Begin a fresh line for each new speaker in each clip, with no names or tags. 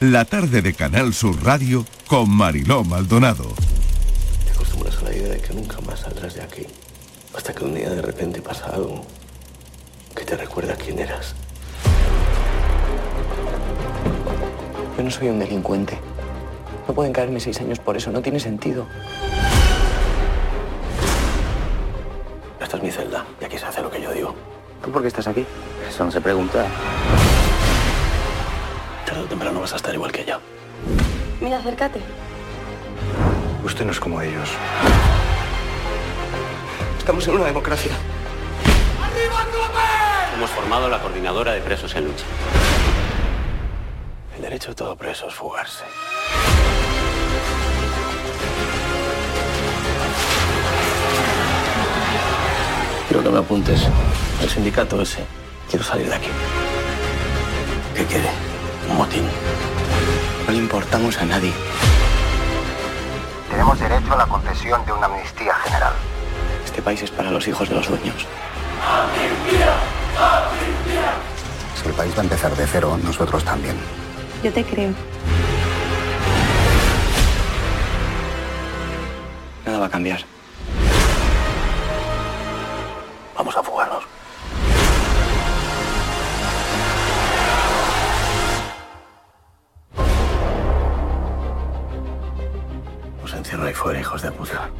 la tarde de Canal Sur Radio con Mariló Maldonado.
Te acostumbras a la idea de que nunca más saldrás de aquí. Hasta que un día de repente pasa algo que te recuerda quién eras.
Yo no soy un delincuente. No pueden caerme seis años por eso, no tiene sentido.
Esta es mi celda y aquí se hace lo que yo digo.
¿Tú por qué estás aquí?
Eso no se pregunta. Temprano vas a estar igual que ella.
Mira, acércate.
Usted no es como ellos. Estamos en una democracia.
Hemos formado la coordinadora de presos en lucha.
El derecho de todo preso es fugarse. Quiero que me apuntes al sindicato ese. Quiero salir de aquí. ¿Qué quiere? Un motín.
No le importamos a nadie.
Tenemos derecho a la concesión de una amnistía general.
Este país es para los hijos de los dueños.
Si el país va a empezar de cero, nosotros también.
Yo te creo.
Nada va a cambiar.
Fuera, hijos de puta.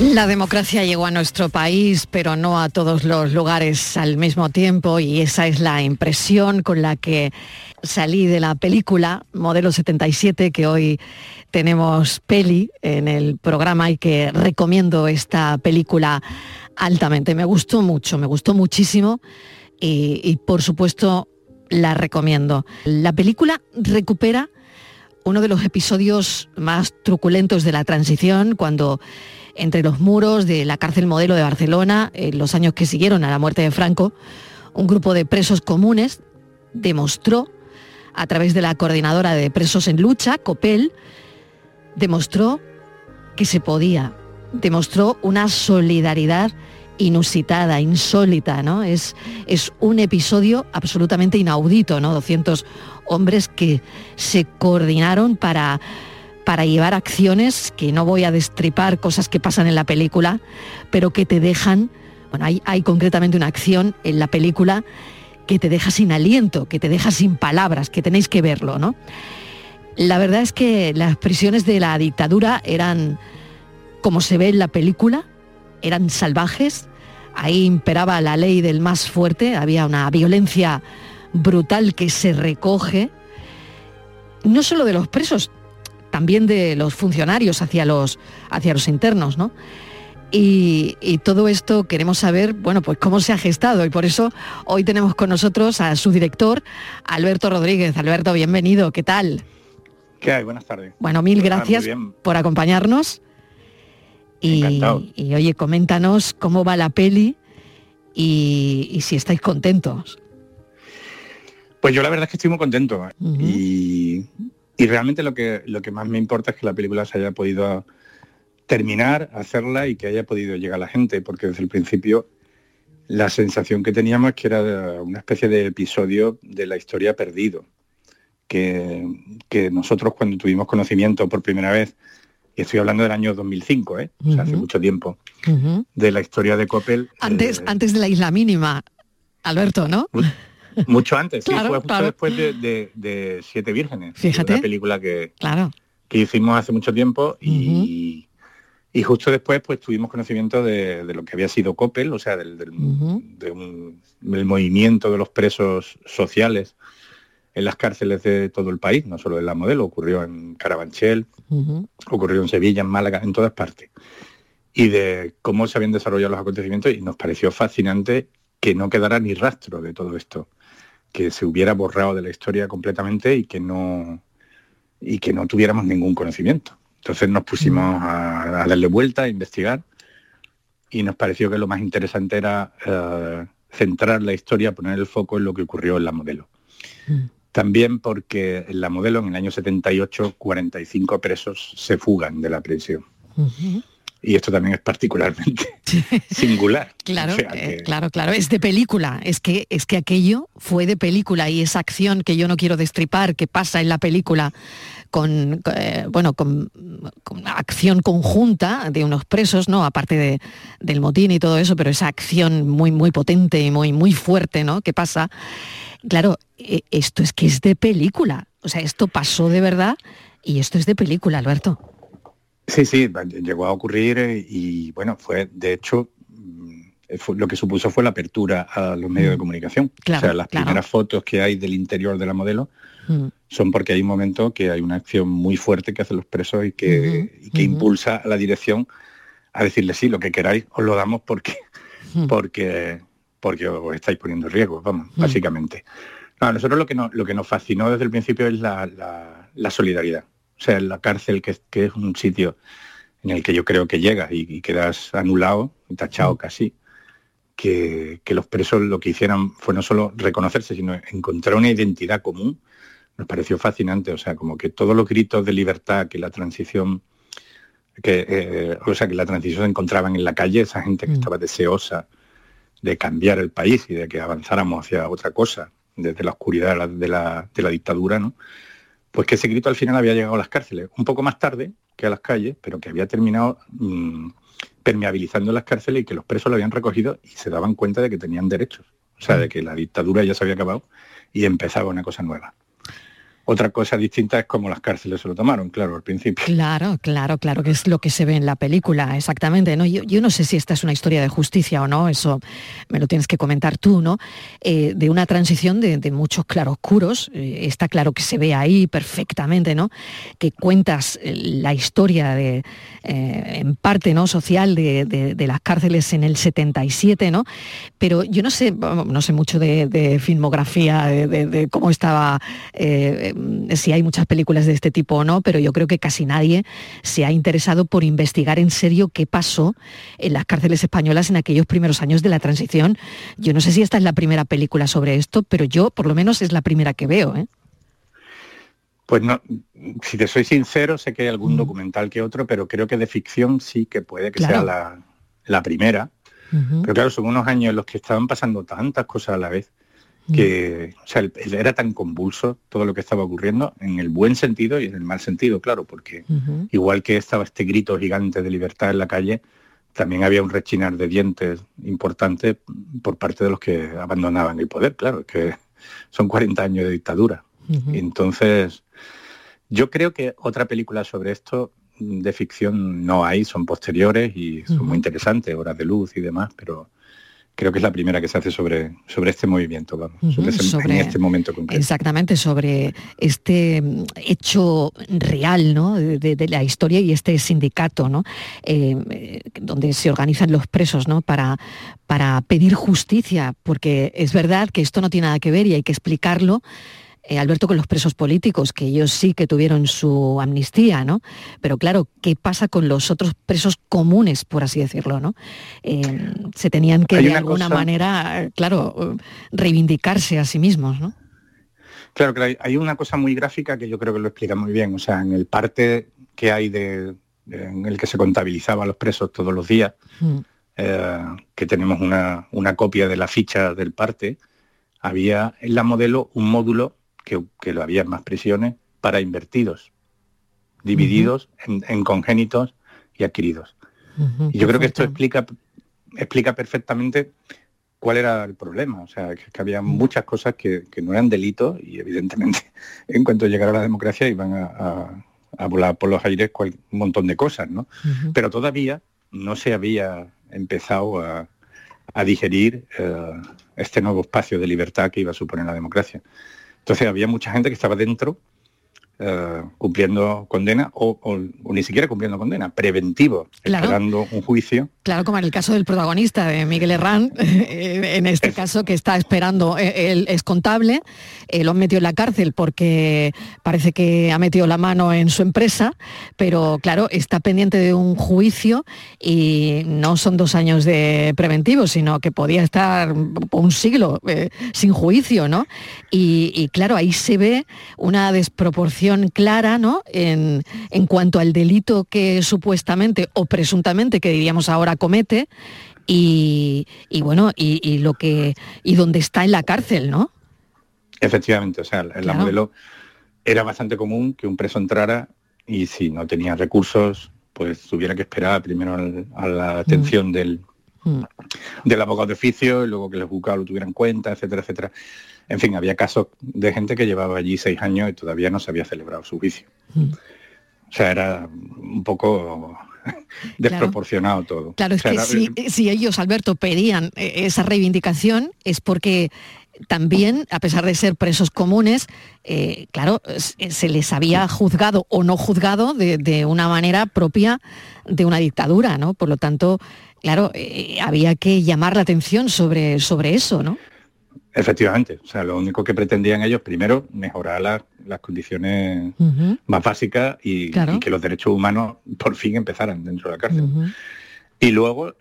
La democracia llegó a nuestro país, pero no a todos los lugares al mismo tiempo y esa es la impresión con la que salí de la película Modelo 77, que hoy tenemos peli en el programa y que recomiendo esta película altamente. Me gustó mucho, me gustó muchísimo y, por supuesto la recomiendo. La película recupera uno de los episodios más truculentos de la transición, cuando entre los muros de la cárcel modelo de Barcelona, en los años que siguieron a la muerte de Franco, un grupo de presos comunes demostró, a través de la coordinadora de presos en lucha, COPEL, demostró que se podía, demostró una solidaridad inusitada, insólita, ¿no? Es, es un episodio absolutamente inaudito, ¿no? 200 hombres que se coordinaron para para llevar acciones que no voy a destripar, cosas que pasan en la película, pero que te dejan, bueno, hay, hay concretamente una acción en la película que te deja sin aliento, que te deja sin palabras, que tenéis que verlo, ¿no? La verdad es que las prisiones de la dictadura eran, como se ve en la película, eran salvajes, ahí imperaba la ley del más fuerte, había una violencia brutal que se recoge, no solo de los presos, también de los funcionarios hacia los, hacia los internos, ¿no? Y, y, todo esto queremos saber, bueno, pues cómo se ha gestado y por eso hoy tenemos con nosotros a su director, Alberto Rodríguez. Alberto, bienvenido, ¿qué tal?
¿Qué hay? Buenas tardes.
Bueno, mil gracias por acompañarnos. Y, y, oye, coméntanos cómo va la peli y, y, si estáis contentos.
Pues yo la verdad es que estoy muy contento. Uh -huh. y, y, realmente lo que, lo que más me importa es que la película se haya podido terminar, hacerla y que haya podido llegar a la gente, porque desde el principio la sensación que teníamos es que era una especie de episodio de la historia perdido, que, que nosotros cuando tuvimos conocimiento por primera vez, y estoy hablando del año 2005, ¿eh? o sea, uh -huh. hace mucho tiempo, uh -huh. de la historia de Coppel.
Antes, eh, antes de la isla mínima, Alberto, ¿no?
Mucho antes, claro, sí, fue justo claro. después de, de, de, Siete Vírgenes.
Fíjate.
Una película que,
claro.
que hicimos hace mucho tiempo y, y justo después pues tuvimos conocimiento de, de, lo que había sido Coppel, o sea, del, del, de un, del movimiento de los presos sociales en las cárceles de todo el país, no solo en la modelo, ocurrió en Carabanchel, uh -huh. ocurrió en Sevilla, en Málaga, en todas partes. Y de cómo se habían desarrollado los acontecimientos y nos pareció fascinante que no quedara ni rastro de todo esto, que se hubiera borrado de la historia completamente y que no y que no tuviéramos ningún conocimiento. Entonces nos pusimos a, a darle vuelta, a investigar y nos pareció que lo más interesante era uh, centrar la historia, poner el foco en lo que ocurrió en la modelo. Mm. También porque en la modelo, en el año 78, 45 presos se fugan de la prisión. Uh -huh. y esto también es particularmente singular.
Claro, eh, claro, claro, es de película, es que, es que aquello fue de película y esa acción que yo no quiero destripar, que pasa en la película con, eh, bueno, con, acción conjunta de unos presos, ¿no? Aparte de, del motín y todo eso, pero esa acción muy, muy potente y muy, muy fuerte, ¿no? Que pasa. Claro, eh, esto es que es de película. O sea, esto pasó de verdad y esto es de película, Alberto.
Sí, sí, llegó a ocurrir eh, y bueno, fue de hecho mm, lo que supuso fue la apertura a los medios de mm. comunicación. o sea, las primeras fotos que hay del interior de la modelo mm. son porque hay un momento que hay una acción muy fuerte que hacen los presos y que, que impulsa a la dirección a decirle sí, lo que queráis, os lo damos porque, porque, porque os estáis poniendo en riesgo, vamos, básicamente. a nosotros lo que, nos, lo que nos fascinó desde el principio es la solidaridad. O sea, la cárcel, que, es un sitio en el que yo creo que llegas y, quedas anulado, tachado casi, que, los presos lo que hicieran fue no solo reconocerse, sino encontrar una identidad común, nos pareció fascinante. O sea, como que todos los gritos de libertad que la transición, que, eh, o sea, que la transición se encontraban en la calle, esa gente que mm. estaba deseosa de cambiar el país y de que avanzáramos hacia otra cosa, desde la oscuridad de la, de la dictadura, ¿no? pues que ese grito al final había llegado a las cárceles, un poco más tarde que a las calles, pero que había terminado mm, permeabilizando las cárceles y que los presos lo habían recogido y se daban cuenta de que tenían derechos, o sea, de que la dictadura ya se había acabado y empezaba una cosa nueva. Otra cosa distinta es cómo las cárceles se lo tomaron, claro, al principio.
Claro, claro, claro, que es lo que se ve en la película, exactamente. ¿no? Yo, no sé si esta es una historia de justicia o no, eso me lo tienes que comentar tú, ¿no? Eh, de una transición de, muchos claroscuros, eh, está claro que se ve ahí perfectamente, ¿no? Que cuentas eh, la historia de, en parte, ¿no? Social de, las cárceles en el 77, ¿no? Pero yo no sé, no sé mucho de, filmografía, de, cómo estaba Mm, si hay muchas películas de este tipo o no, pero yo creo que casi nadie se ha interesado por investigar en serio qué pasó en las cárceles españolas en aquellos primeros años de la transición. Yo no sé si esta es la primera película sobre esto, pero yo por lo menos es la primera que veo. ¿eh?
Pues no, si te soy sincero, sé que hay algún mm. documental que otro, pero creo que de ficción sí que puede que sea la, primera. Pero claro, son unos años en los que estaban pasando tantas cosas a la vez que o sea, era tan convulso todo lo que estaba ocurriendo en el buen sentido y en el mal sentido, claro, porque igual que estaba este grito gigante de libertad en la calle, también había un rechinar de dientes importante por parte de los que abandonaban el poder, claro, que son 40 años de dictadura. Entonces, yo creo que otra película sobre esto de ficción no hay, son posteriores y son muy interesantes, horas de luz y demás, pero creo que es la primera que se hace sobre, sobre este movimiento, vamos, sobre, en este momento concreto.
Exactamente, sobre este mm, hecho real ¿no? de, la historia y este sindicato, ¿no? Eh, eh, donde se organizan los presos ¿no? para, para pedir justicia, porque es verdad que esto no tiene nada que ver y hay que explicarlo eh, Alberto, con los presos políticos, que ellos sí que tuvieron su amnistía, ¿no? Pero claro, ¿qué pasa con los otros presos comunes, por así decirlo, ¿no? Eh, se tenían que de alguna manera, claro, reivindicarse a sí mismos, ¿no?
Claro, que hay una cosa muy gráfica que yo creo que lo explica muy bien. O sea, en el parte que hay de, en el que se contabilizaba a los presos todos los días, mm. eh, que tenemos una, una copia de la ficha del parte, había en la modelo un módulo que, lo había más prisiones para invertidos, divididos en, congénitos y adquiridos. y yo creo que esto explica, explica perfectamente cuál era el problema. O sea, que, había muchas cosas que, no eran delitos y evidentemente en cuanto llegara la democracia iban a, volar por los aires un montón de cosas, ¿no? Pero todavía no se había empezado a, digerir eh, este nuevo espacio de libertad que iba a suponer la democracia. Entonces había mucha gente que estaba dentro eh, cumpliendo condena o, ni siquiera cumpliendo condena, preventivo, esperando un juicio.
Claro, como en el caso del protagonista de Miguel Herrán, eh, en este caso que está esperando, eh, él es contable, lo han metido en la cárcel porque parece que ha metido la mano en su empresa, pero claro, está pendiente de un juicio y no son dos años de preventivo, sino que podía estar un siglo sin juicio, ¿no? y claro, ahí se ve una desproporción clara ¿no? en, en cuanto al delito que supuestamente o presuntamente, que diríamos ahora, comete, y, bueno, y, lo que y dónde está en la cárcel, ¿no?
Efectivamente, o sea, en la modelo era bastante común que un preso entrara y si no tenía recursos, pues tuviera que esperar primero a la atención mm. del, mm. del abogado de oficio y luego que el juzgado lo tuviera en cuenta, etcétera, etcétera. En fin, había casos de gente que llevaba allí seis años y todavía no se había celebrado su juicio. Mm. O sea, era un poco desproporcionado todo.
Claro, es que si, ellos, Alberto, pedían eh, esa reivindicación es porque también, a pesar de ser presos comunes, eh, claro, se les había juzgado o no juzgado de, una manera propia de una dictadura, ¿no? Por lo tanto, claro, eh, había que llamar la atención sobre, sobre eso, ¿no?
Efectivamente, o sea, lo único que pretendían ellos, primero, mejorar las condiciones más básicas y, que los derechos humanos por fin empezaran dentro de la cárcel. Y luego, eh,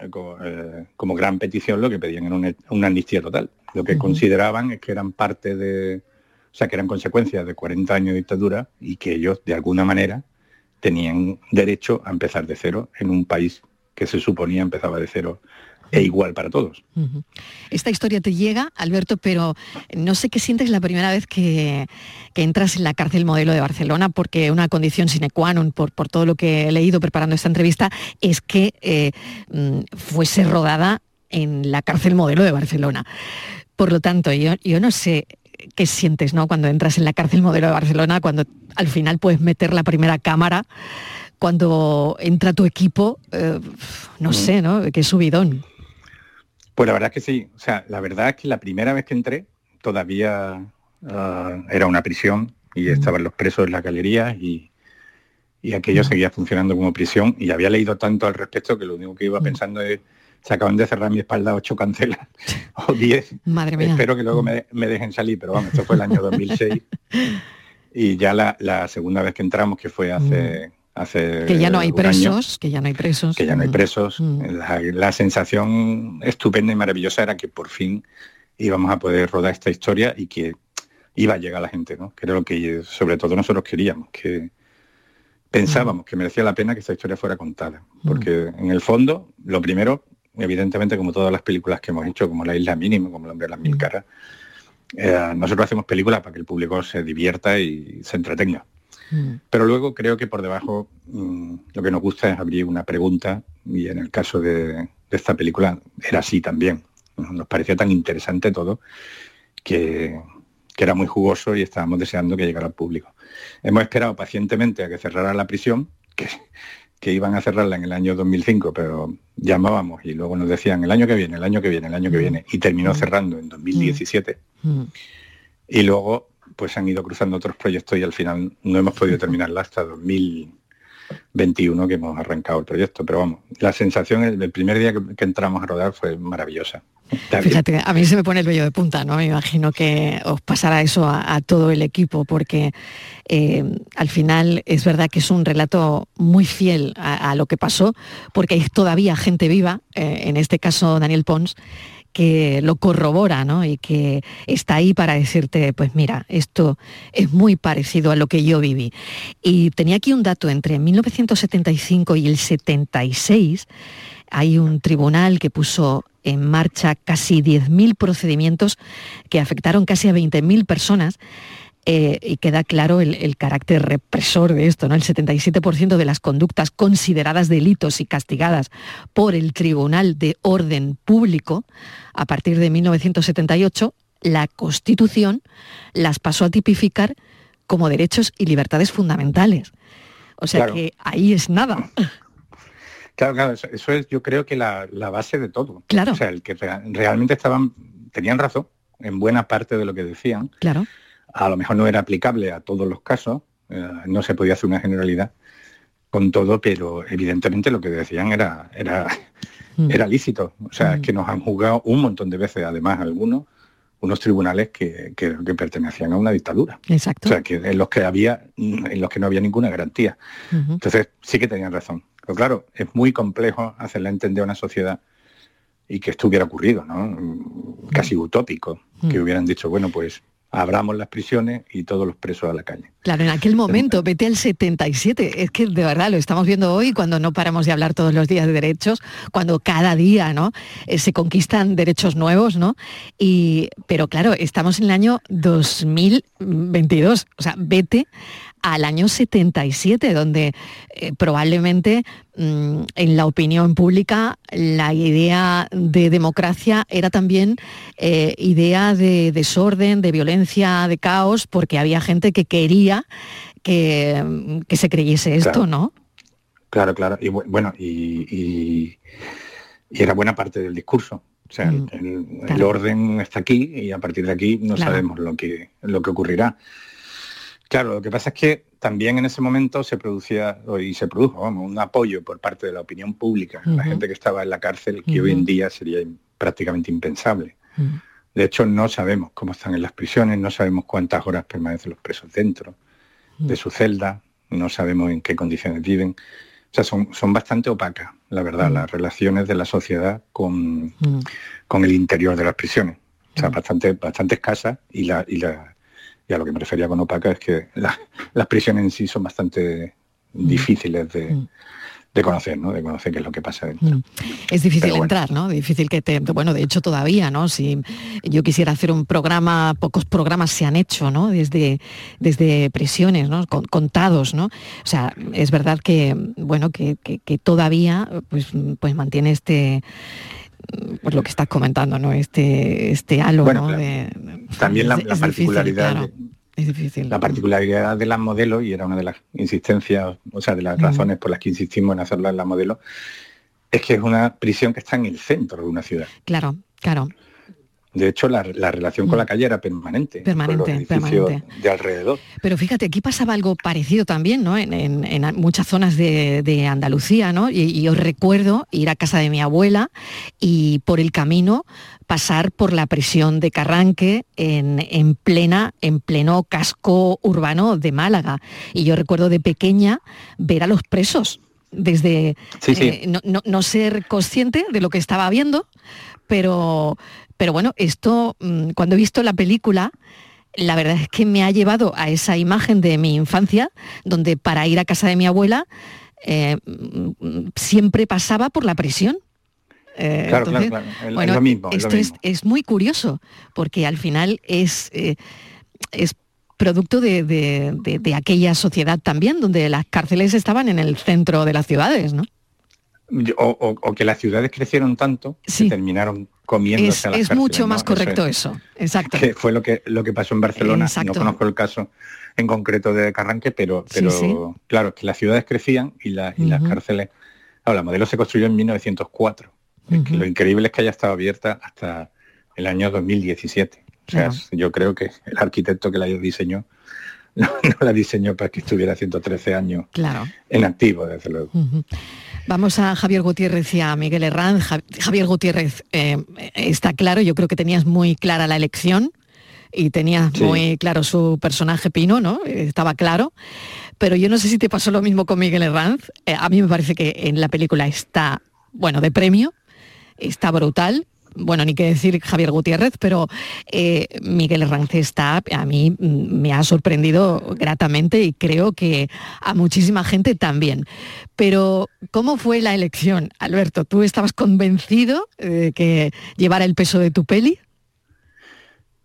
eh, como, gran petición, lo que pedían era una, amnistía total. Lo que consideraban es que eran parte de, o sea, que eran consecuencias de 40 años de dictadura y que ellos, de alguna manera, tenían derecho a empezar de cero en un país que se suponía empezaba de cero e igual para todos.
Esta historia te llega, Alberto, pero no sé qué sientes la primera vez que, entras en la cárcel modelo de Barcelona, porque una condición sine qua non, por, por todo lo que he leído preparando esta entrevista, es que eh, mm, fuese rodada en la cárcel modelo de Barcelona. Por lo tanto, yo, yo no sé qué sientes ¿no? cuando entras en la cárcel modelo de Barcelona, cuando al final puedes meter la primera cámara, cuando entra tu equipo, eh, no mm. sé, ¿no? Qué subidón.
Pues la verdad es que sí. O sea, la verdad es que la primera vez que entré todavía ah, era una prisión y estaban los presos en la galería y, aquello seguía funcionando como prisión y había leído tanto al respecto que lo único que iba pensando es se acaban de cerrar mi espalda ocho cancelas o diez.
Madre mía.
Espero que luego me, dejen salir, pero vamos, esto fue el año 2006. y ya la, segunda vez que entramos, que fue hace
que ya no hay presos, que ya no hay presos.
Que ya no hay presos. Mm. La, sensación estupenda y maravillosa era que por fin íbamos a poder rodar esta historia y que iba a llegar a la gente, ¿no? Que era lo que sobre todo nosotros queríamos, que pensábamos que merecía la pena que esta historia fuera contada. Mm. Porque en el fondo, lo primero, evidentemente como todas las películas que hemos hecho, como La Isla Mínima, como El Hombre de las Mil mm. Caras, eh, nosotros hacemos películas para que el público se divierta y se entretenga. Mm. Pero luego creo que por debajo mm, lo que nos gusta es abrir una pregunta y en el caso de, esta película era así también. Nos parecía tan interesante todo que, era muy jugoso y estábamos deseando que llegara al público. Hemos esperado pacientemente a que cerrara la prisión, que, que iban a cerrarla en el año 2005, pero llamábamos y luego nos decían el año que viene, el año que viene, el año que mm. viene, y terminó cerrando en 2017. Y luego pues han ido cruzando otros proyectos y al final no hemos podido terminarla hasta 2021 que hemos arrancado el proyecto. Pero vamos, la sensación el, primer día que, entramos a rodar fue maravillosa.
Fíjate, a mí se me pone el vello de punta, ¿no? Me imagino que os pasará eso a, todo el equipo, porque eh, al final es verdad que es un relato muy fiel a, lo que pasó, porque hay todavía gente viva, eh, en este caso Daniel Pons, que lo corrobora ¿no? y que está ahí para decirte, pues mira, esto es muy parecido a lo que yo viví. Y tenía aquí un dato, entre 1975 y el 76 hay un tribunal que puso en marcha casi 10.000 procedimientos que afectaron casi a 20.000 personas eh, y queda claro el, carácter represor de esto, ¿no? El 77% de las conductas consideradas delitos y castigadas por el Tribunal de Orden Público a partir de 1978, la Constitución las pasó a tipificar como derechos y libertades fundamentales. O sea que ahí es nada.
Claro, claro, eso, es yo creo que la, base de todo.
Claro.
O sea, el que realmente estaban, tenían razón en buena parte de lo que decían.
Claro
a lo mejor no era aplicable a todos los casos, eh, no se podía hacer una generalidad con todo, pero evidentemente lo que decían era, era, mm. era lícito. O sea, es que mm. nos han juzgado un montón de veces, además algunos, unos tribunales que, que, pertenecían a una dictadura.
Exacto.
O sea, que en los que había, en los que no había ninguna garantía. Entonces, sí que tenían razón. Pero claro, es muy complejo hacerle entender a una sociedad y que esto hubiera ocurrido, ¿no? Casi mm. utópico, que hubieran dicho, bueno, pues abramos las prisiones y todos los presos a la calle.
Claro, en aquel momento, vete al 77, es que de verdad lo estamos viendo hoy cuando no paramos de hablar todos los días de derechos, cuando cada día ¿no? Eh, se conquistan derechos nuevos, ¿no? Y, pero claro, estamos en el año 2022, o sea, vete al año 77, donde eh, probablemente mm, en la opinión pública la idea de democracia era también eh, idea de desorden, de violencia, de caos, porque había gente que quería que, mm, se creyese esto, ¿no?
Claro, claro. Y bueno, y, era buena parte del discurso. O sea, mm, el, orden está aquí y a partir de aquí no sabemos lo que, lo que ocurrirá. Claro, lo que pasa es que también en ese momento se producía, y se produjo, un apoyo por parte de la opinión pública, la gente que estaba en la cárcel, que hoy en día sería prácticamente impensable. De hecho, no sabemos cómo están en las prisiones, no sabemos cuántas horas permanecen los presos dentro de su celda, no sabemos en qué condiciones viven. O sea, son, son bastante opacas, la verdad, las relaciones de la sociedad con, con el interior de las prisiones. O sea, bastante, bastante escasas y la, y la y a lo que me refería con opaca es que las prisiones en sí son bastante mm. difíciles mm. de, conocer, ¿no? De conocer qué es lo que pasa dentro. Mm.
Es difícil entrar, ¿no? Difícil que te. Bueno, de hecho todavía, ¿no? Si yo quisiera hacer un programa, pocos programas se han hecho, ¿no? Desde, desde prisiones, ¿no? contados, ¿no? O sea, es verdad que, bueno, que, que todavía pues, pues mantiene este pues lo que estás comentando, ¿no? Este, este halo, ¿no?
también la, particularidad. es difícil. La particularidad de las modelos, y era una de las insistencias, o sea, de las razones por las que insistimos en hacerla en la modelo, es que es una prisión que está en el centro de una ciudad.
Claro, claro.
De hecho, la, relación con la mm. calle era permanente.
Permanente, permanente.
De alrededor.
Pero fíjate, aquí pasaba algo parecido también, ¿no? En, muchas zonas de, Andalucía, ¿no? Y, y, os recuerdo ir a casa de mi abuela y por el camino pasar por la prisión de Carranque en, plena, en pleno casco urbano de Málaga. Y yo recuerdo de pequeña ver a los presos desde
eh,
no, no, ser consciente de lo que estaba viendo, pero, pero bueno, esto, mm, cuando he visto la película, la verdad es que me ha llevado a esa imagen de mi infancia, donde para ir a casa de mi abuela eh, mm, siempre pasaba por la prisión.
Eh, claro, claro, claro.
Es, lo mismo, esto es, muy curioso, porque al final es, eh, es producto de, aquella sociedad también, donde las cárceles estaban en el centro de las ciudades, ¿no?
O, que las ciudades crecieron tanto que terminaron
es, Es mucho más correcto eso, exacto.
Que fue lo que, lo que pasó en Barcelona. No conozco el caso en concreto de Carranque, pero, pero claro, que las ciudades crecían y, las cárceles... Ahora, la modelo se construyó en 1904. lo increíble es que haya estado abierta hasta el año 2017. O sea, yo creo que el arquitecto que la diseñó no, la diseñó para que estuviera 113 años
claro.
en activo, desde luego.
Vamos a Javier Gutiérrez y a Miguel Herranz. Javier Gutiérrez, eh, está claro, yo creo que tenías muy clara la elección y tenías muy claro su personaje Pino, ¿no? Estaba claro. Pero yo no sé si te pasó lo mismo con Miguel Herranz. Eh, a mí me parece que en la película está, bueno, de premio, está brutal bueno, ni qué decir Javier Gutiérrez, pero eh, Miguel Herranz está, a mí me ha sorprendido gratamente y creo que a muchísima gente también. Pero, ¿cómo fue la elección, Alberto? ¿Tú estabas convencido de que llevara el peso de tu peli?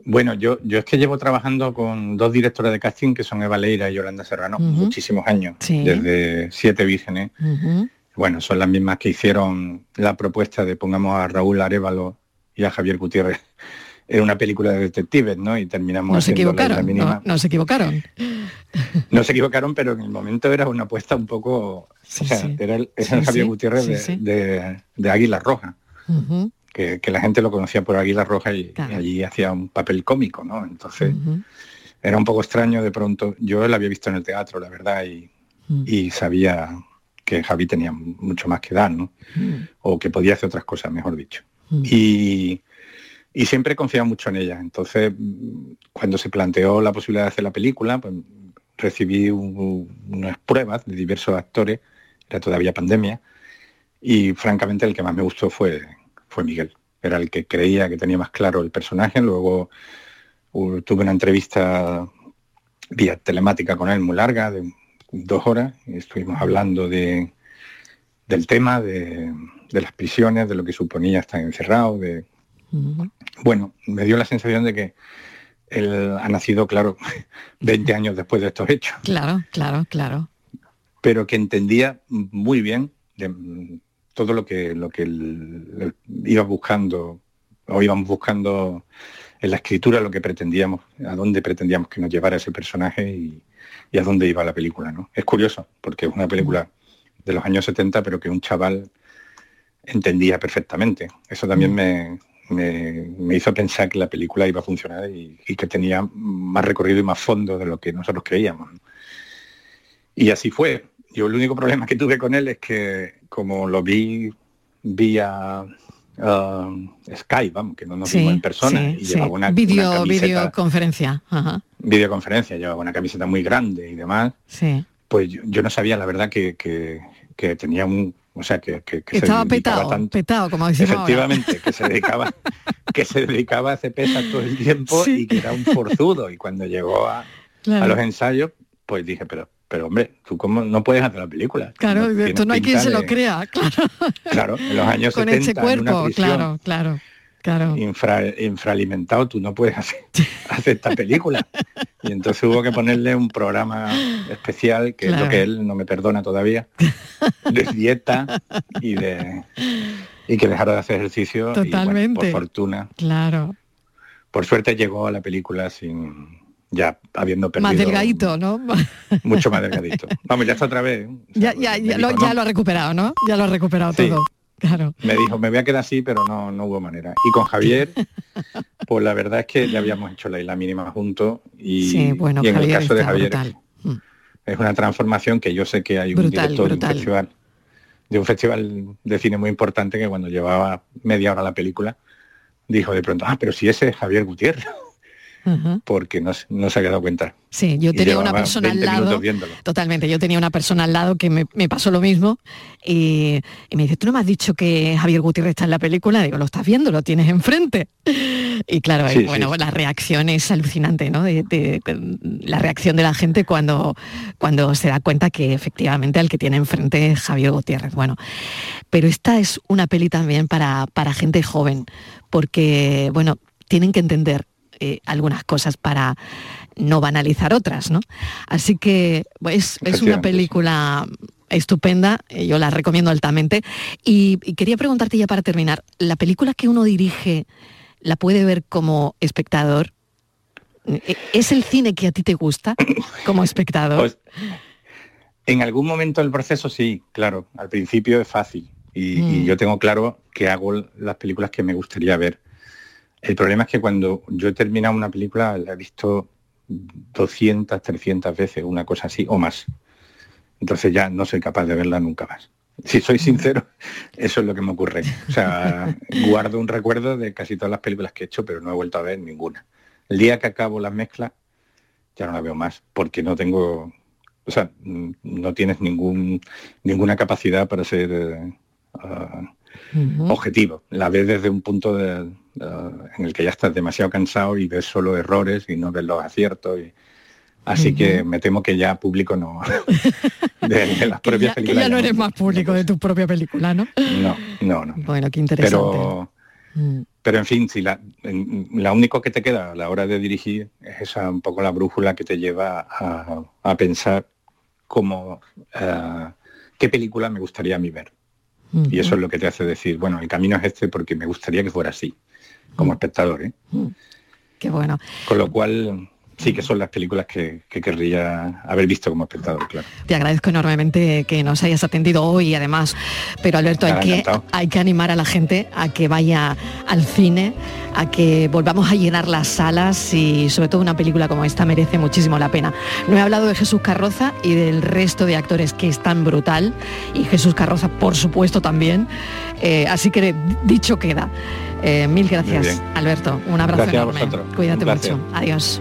Bueno, yo, yo es que llevo trabajando con dos directores de casting que son Eva Leira y Yolanda Serrano muchísimos años, desde Siete Vírgenes bueno, son las mismas que hicieron la propuesta de pongamos a Raúl Arevalo y a Javier Gutiérrez en una película de detectives, ¿no? Y terminamos
no se equivocaron, la no, se equivocaron.
No se equivocaron, pero en el momento era una apuesta un poco... o sea, era el, Javier Gutiérrez de, Águila Roja. que, la gente lo conocía por Águila Roja y, allí hacía un papel cómico, ¿no? Entonces era un poco extraño de pronto. Yo la había visto en el teatro, la verdad, y, mm. y sabía que Javi tenía mucho más que dar, ¿no? Mm. O que podía hacer otras cosas, mejor dicho. Mm. Y, y, siempre confiaba mucho en ella. Entonces, cuando se planteó la posibilidad de hacer la película, pues recibí unas pruebas de diversos actores, era todavía pandemia, y francamente el que más me gustó fue, fue Miguel. Era el que creía que tenía más claro el personaje, luego tuve una entrevista vía telemática con él muy larga, de dos horas, y estuvimos hablando de, del tema, de, las prisiones, de lo que suponía estar encerrado, de... Bueno, me dio la sensación de que él ha nacido, claro, 20 años después de estos hechos.
Claro, claro, claro.
Pero que entendía muy bien todo lo que, lo que iba buscando, o íbamos buscando en la escritura, lo que pretendíamos, a dónde pretendíamos que nos llevara ese personaje y, a dónde iba la película. ¿no? Es curioso, porque es una película de los años 70, pero que un chaval entendía perfectamente. Eso también me, me, hizo pensar que la película iba a funcionar y, que tenía más recorrido y más fondo de lo que nosotros creíamos. Y así fue. Yo el único problema que tuve con él es que como lo vi vía uh, Skype, vamos, que no nos vimos en persona, y llevaba una,
Video, videoconferencia.
Videoconferencia, llevaba una camiseta muy grande y demás.
Sí.
Pues yo, no sabía la verdad que, que tenía un, o sea, que, que,
estaba petado, petado, como decimos
Efectivamente, que se dedicaba que se dedicaba a hacer pesas todo el tiempo y que era un forzudo. Y cuando llegó a, los ensayos, pues dije, pero pero hombre, tú cómo no puedes hacer la película.
Claro,
no,
tú no hay quien se lo crea, claro.
Claro, en los años
Con
70,
ese cuerpo, claro, claro. Claro.
infraalimentado, tú no puedes hacer, hacer, esta película. Y entonces hubo que ponerle un programa especial, que es lo que él no me perdona todavía, de dieta y de y que dejara de hacer ejercicio.
Totalmente.
por fortuna.
Claro.
Por suerte llegó a la película sin ya habiendo perdido.
Más delgadito, ¿no?
Mucho más delgadito. Vamos, ya está otra vez.
ya, ya, ya, lo, ha recuperado, ¿no? Ya lo ha recuperado todo. Claro.
Me dijo, me voy a quedar así, pero no, no hubo manera. Y con Javier, pues la verdad es que ya habíamos hecho la isla mínima juntos y,
bueno,
en
el
caso de Javier
mm.
es, una transformación que yo sé que hay un director de un festival de un festival de cine muy importante que cuando llevaba media hora la película dijo de pronto, ah, pero si ese es Javier Gutiérrez porque no, se ha dado cuenta.
Sí, yo tenía una persona al lado. Totalmente, yo tenía una persona al lado que me, pasó lo mismo y, me dice, ¿tú no me has dicho que Javier Gutiérrez está en la película? Digo, lo estás viendo, lo tienes enfrente. Y claro, bueno, la reacción es alucinante, ¿no? la reacción de la gente cuando, cuando se da cuenta que efectivamente al que tiene enfrente es Javier Gutiérrez. Bueno, pero esta es una peli también para, para gente joven, porque, bueno, tienen que entender eh, algunas cosas para no banalizar otras, ¿no? Así que pues, es una película estupenda, eh, yo la recomiendo altamente. Y, quería preguntarte ya para terminar, ¿la película que uno dirige la puede ver como espectador? ¿E-, ¿Es el cine que a ti te gusta como espectador? Pues,
en algún momento del proceso sí, claro. Al principio es fácil. Y, y, mm. yo tengo claro que hago las películas que me gustaría ver. El problema es que cuando yo he terminado una película la he visto 200, 300 veces, una cosa así, o más. Entonces ya no soy capaz de verla nunca más. Si soy sincero, eso es lo que me ocurre. O sea, guardo un recuerdo de casi todas las películas que he hecho, pero no he vuelto a ver ninguna. El día que acabo las mezclas, ya no la veo más, porque no tengo, o sea, no tienes ningún, ninguna capacidad para ser objetivo. La ves desde un punto de, en el que ya estás demasiado cansado y ves solo errores y no ves los aciertos. Y, así que me temo que ya público no
de, las propias películas. Que ya no eres más público de tu propia película, ¿no?
No, no, no.
Bueno, qué interesante.
Pero, mm. pero en fin, si la, la único que te queda a la hora de dirigir es esa un poco la brújula que te lleva a, pensar cómo eh, qué película me gustaría a mí ver. Y eso es lo que te hace decir, bueno, el camino es este porque me gustaría que fuera así como espectador. ¿eh?
Qué bueno.
Con lo cual, sí que son las películas que, querría haber visto como espectador, claro.
Te agradezco enormemente que nos hayas atendido hoy, además, pero Alberto, hay que, hay que animar a la gente a que vaya al cine, a que volvamos a llenar las salas y sobre todo una película como esta merece muchísimo la pena. No he hablado de Jesús Carroza y del resto de actores que es tan brutal, y Jesús Carroza, por supuesto, también. Eh, así que dicho queda. Eh, mil gracias, Alberto. Un abrazo enorme. Cuídate mucho. Adiós.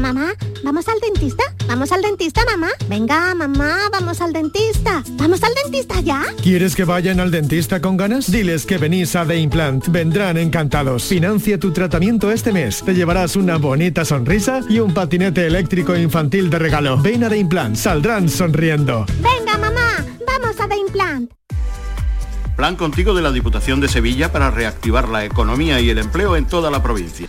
Mamá, ¿vamos al dentista? ¿Vamos al dentista, mamá? Venga, mamá, vamos al dentista. ¿Vamos al dentista ya?
¿Quieres que vayan al dentista con ganas? Diles que venís a The Implant. Vendrán encantados. Financia tu tratamiento este mes. Te llevarás una bonita sonrisa y un patinete eléctrico infantil de regalo. Ven a The Implant. Saldrán sonriendo.
Venga, mamá, vamos a The Implant.
Plan contigo de la Diputación de Sevilla para reactivar la economía y el empleo en toda la provincia.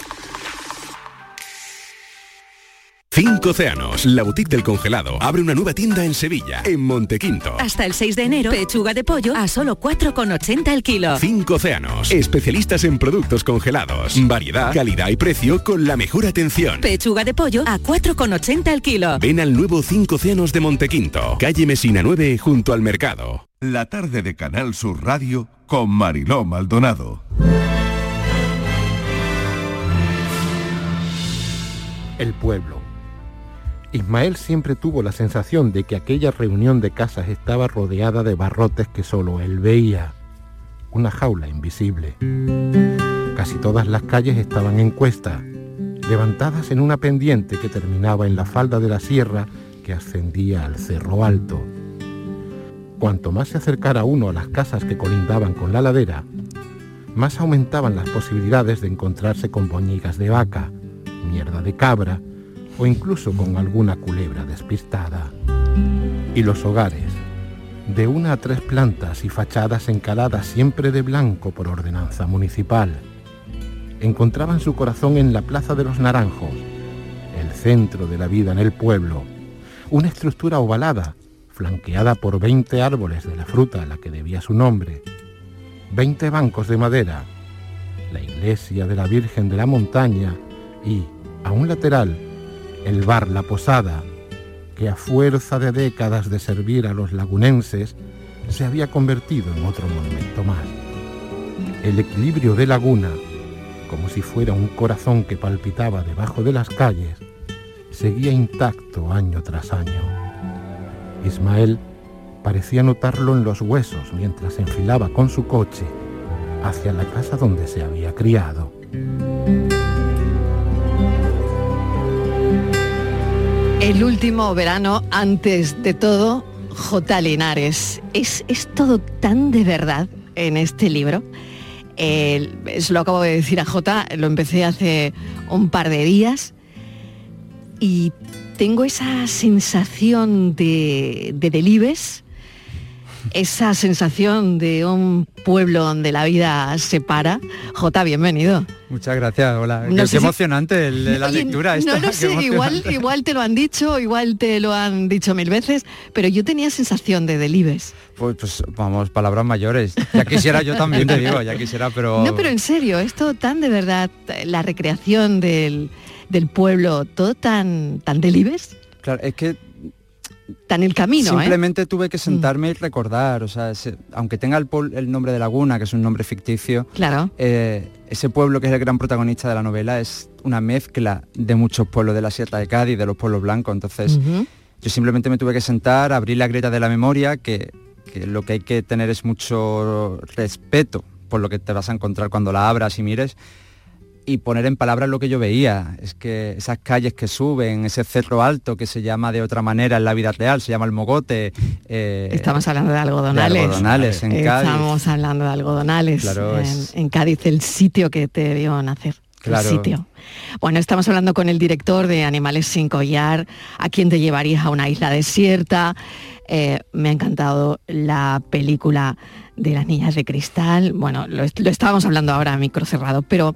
Cinco Océanos, la boutique del congelado, abre una nueva tienda en Sevilla, en Montequinto.
Hasta el 6 de enero, pechuga de pollo a solo 4,80 el kilo.
Cinco Océanos, especialistas en productos congelados. Variedad, calidad y precio con la mejor atención.
Pechuga de pollo a 4,80 el kilo.
Ven al nuevo Cinco Océanos de Montequinto, calle Mesina 9, junto al mercado.
La tarde de Canal Sur Radio con Mariló Maldonado.
El pueblo Ismael siempre tuvo la sensación de que aquella reunión de casas estaba rodeada de barrotes que solo él veía, una jaula invisible. Casi todas las calles estaban en cuesta, levantadas en una pendiente que terminaba en la falda de la sierra que ascendía al cerro alto. Cuanto más se acercara uno a las casas que colindaban con la ladera, más aumentaban las posibilidades de encontrarse con boñigas de vaca, mierda de cabra, o incluso con alguna culebra despistada. Y los hogares, de una a tres plantas y fachadas encaladas siempre de blanco por ordenanza municipal, encontraban su corazón en la Plaza de los Naranjos, el centro de la vida en el pueblo, una estructura ovalada, flanqueada por 20 árboles de la fruta a la que debía su nombre, 20 bancos de madera, la iglesia de la Virgen de la Montaña y, a un lateral, el bar La Posada, que a fuerza de décadas de servir a los lagunenses, se había convertido en otro monumento más. El equilibrio de laguna, como si fuera un corazón que palpitaba debajo de las calles, seguía intacto año tras año. Ismael parecía notarlo en los huesos mientras enfilaba con su coche hacia la casa donde se había criado.
El último verano, antes de todo, J. Linares. Es, es todo tan de verdad en este libro. Eso lo acabo de decir a J, lo empecé hace un par de días y tengo esa sensación de Delibes, esa sensación de un pueblo donde la vida se para. J, bienvenido.
Muchas gracias, hola. No qué, emocionante el, la lectura.
no lo sé, igual, igual te lo han dicho, igual te lo han dicho mil veces, pero yo tenía sensación de Delibes.
Pues, pues vamos, palabras mayores. Ya quisiera yo también, te digo, ya quisiera, pero...
No, pero en serio, esto tan de verdad, la recreación del, del pueblo, todo tan, tan Delibes.
Claro, es que
tan el camino.
¿eh? Simplemente tuve que sentarme y recordar, o sea, aunque tenga el, el, nombre de Laguna, que es un nombre ficticio,
claro.
Eh, ese pueblo que es el gran protagonista de la novela es una mezcla de muchos pueblos de la Sierra de Cádiz, de los pueblos blancos. Entonces, yo simplemente me tuve que sentar, abrir la grieta de la memoria, que, que lo que hay que tener es mucho respeto por lo que te vas a encontrar cuando la abras y mires y poner en palabras lo que yo veía. Es que esas calles que suben, ese cerro alto que se llama de otra manera en la vida real, se llama el Mogote.
eh, Estamos hablando de algodonales.
De algodonales en Cádiz.
Estamos hablando de algodonales.
Claro,
en,
es-
en Cádiz, el sitio que te vio nacer.
Claro.
El sitio. Bueno, estamos hablando con el director de Animales sin collar, a quien te llevarías a una isla desierta. Eh, me ha encantado la película de las niñas de cristal. Bueno, lo estábamos hablando ahora a micro cerrado, pero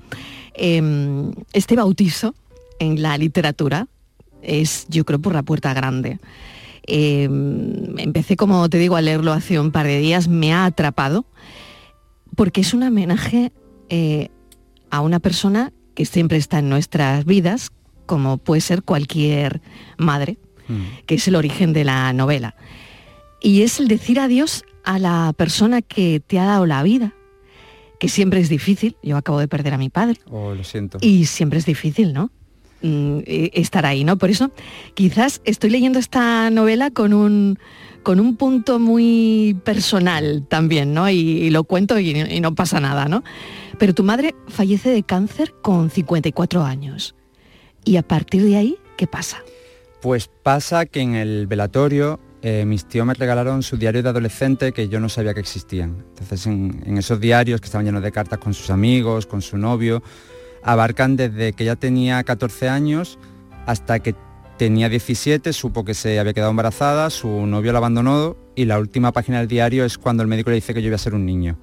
eh, este bautizo en la literatura es, yo creo, por la puerta grande. Eh, empecé, como te digo, a leerlo hace un par de días, me ha atrapado, porque es un homenaje eh, a una persona que siempre está en nuestras vidas, como puede ser cualquier madre, que es el origen de la novela. Y es el decir adiós a la persona que te ha dado la vida, que siempre es difícil. Yo acabo de perder a mi padre.
Oh, lo siento.
Y siempre es difícil, ¿no? Mm, eh, estar ahí, ¿no? Por eso quizás estoy leyendo esta novela con un, con un punto muy personal también, ¿no? Y, y lo cuento y, y no pasa nada, ¿no? Pero tu madre fallece de cáncer con 54 años. Y a partir de ahí, ¿qué pasa?
Pues pasa que en el velatorio eh, mis tíos me regalaron su diario de adolescente que yo no sabía que existían. Entonces en, en esos diarios que estaban llenos de cartas con sus amigos, con su novio, abarcan desde que ella tenía 14 años hasta que tenía 17, supo que se había quedado embarazada, su novio la abandonó y la última página del diario es cuando el médico le dice que yo iba a ser un niño.